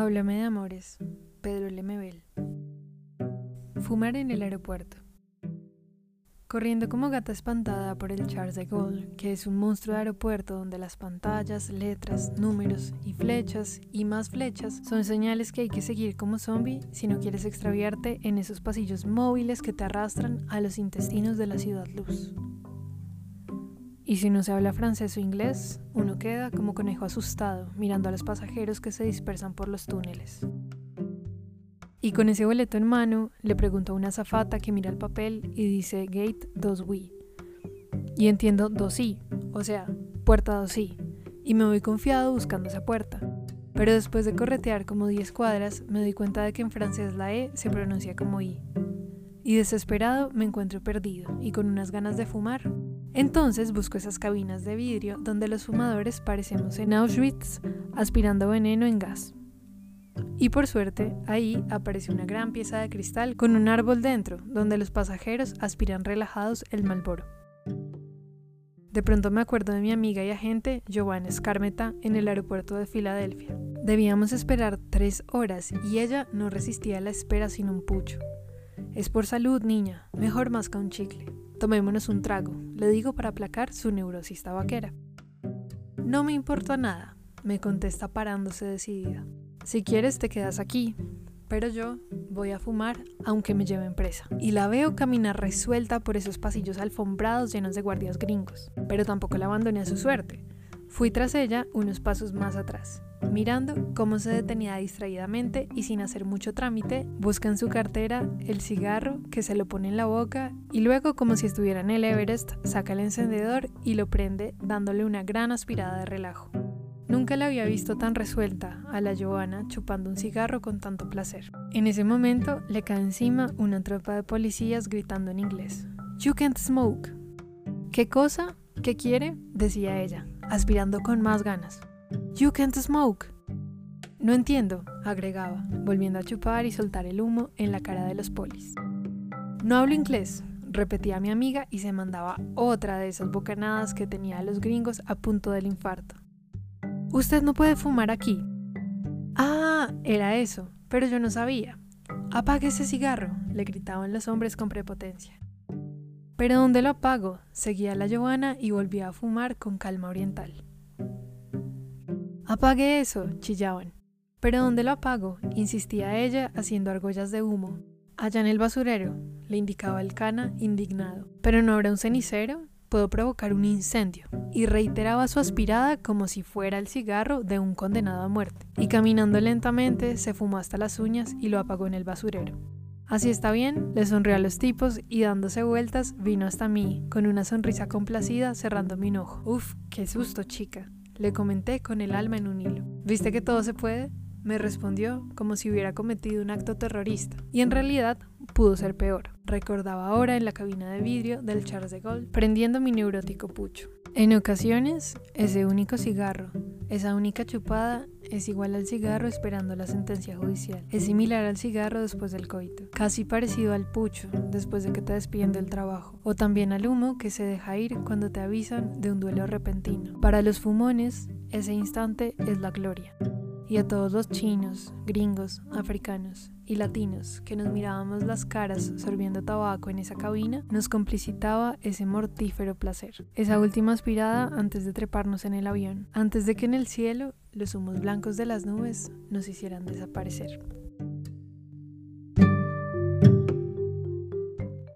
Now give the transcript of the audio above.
Háblame de amores. Pedro Lemebel. Fumar en el aeropuerto. Corriendo como gata espantada por el Charles de Gaulle, que es un monstruo de aeropuerto donde las pantallas, letras, números y flechas y más flechas son señales que hay que seguir como zombie si no quieres extraviarte en esos pasillos móviles que te arrastran a los intestinos de la ciudad luz. Y si no se habla francés o inglés, uno queda como conejo asustado mirando a los pasajeros que se dispersan por los túneles. Y con ese boleto en mano, le pregunto a una azafata que mira el papel y dice Gate 2 Wii. Y entiendo 2 I, o sea, puerta 2 I, y me voy confiado buscando esa puerta. Pero después de corretear como 10 cuadras, me doy cuenta de que en francés la E se pronuncia como I. Y desesperado me encuentro perdido y con unas ganas de fumar, entonces busco esas cabinas de vidrio donde los fumadores parecemos en Auschwitz aspirando veneno en gas. Y por suerte, ahí aparece una gran pieza de cristal con un árbol dentro, donde los pasajeros aspiran relajados el malboro. De pronto me acuerdo de mi amiga y agente Giovanna Scarmeta en el aeropuerto de Filadelfia. Debíamos esperar tres horas y ella no resistía la espera sin un pucho. Es por salud, niña, mejor que un chicle. Tomémonos un trago, le digo para aplacar su neurosis tabaquera. No me importa nada, me contesta parándose decidida. Si quieres te quedas aquí, pero yo voy a fumar aunque me lleven presa. Y la veo caminar resuelta por esos pasillos alfombrados llenos de guardias gringos, pero tampoco la abandoné a su suerte. Fui tras ella unos pasos más atrás mirando cómo se detenía distraídamente y sin hacer mucho trámite, busca en su cartera el cigarro que se lo pone en la boca y luego como si estuviera en el Everest saca el encendedor y lo prende dándole una gran aspirada de relajo. Nunca la había visto tan resuelta a la Joana chupando un cigarro con tanto placer. En ese momento le cae encima una tropa de policías gritando en inglés. You can't smoke. ¿Qué cosa? ¿Qué quiere? decía ella, aspirando con más ganas. You can't smoke. No entiendo, agregaba, volviendo a chupar y soltar el humo en la cara de los polis. No hablo inglés, repetía mi amiga y se mandaba otra de esas bocanadas que tenía a los gringos a punto del infarto. Usted no puede fumar aquí. Ah, era eso, pero yo no sabía. Apague ese cigarro, le gritaban los hombres con prepotencia. ¿Pero dónde lo apago? Seguía la Giovanna y volvía a fumar con calma oriental. Apague eso, chillaban. ¿Pero dónde lo apago? insistía ella haciendo argollas de humo. Allá en el basurero, le indicaba el cana indignado. ¿Pero no habrá un cenicero? Puedo provocar un incendio. Y reiteraba su aspirada como si fuera el cigarro de un condenado a muerte. Y caminando lentamente se fumó hasta las uñas y lo apagó en el basurero. Así está bien, le sonrió a los tipos y dándose vueltas vino hasta mí, con una sonrisa complacida cerrando mi ojo. Uf, qué susto, chica. Le comenté con el alma en un hilo. ¿Viste que todo se puede? Me respondió como si hubiera cometido un acto terrorista. Y en realidad pudo ser peor. Recordaba ahora en la cabina de vidrio del Charles de Gaulle, prendiendo mi neurótico pucho. En ocasiones, ese único cigarro, esa única chupada, es igual al cigarro esperando la sentencia judicial. Es similar al cigarro después del coito, casi parecido al pucho después de que te despiden del trabajo, o también al humo que se deja ir cuando te avisan de un duelo repentino. Para los fumones, ese instante es la gloria y a todos los chinos, gringos, africanos y latinos que nos mirábamos las caras sorbiendo tabaco en esa cabina, nos complicitaba ese mortífero placer. Esa última aspirada antes de treparnos en el avión, antes de que en el cielo los humos blancos de las nubes nos hicieran desaparecer.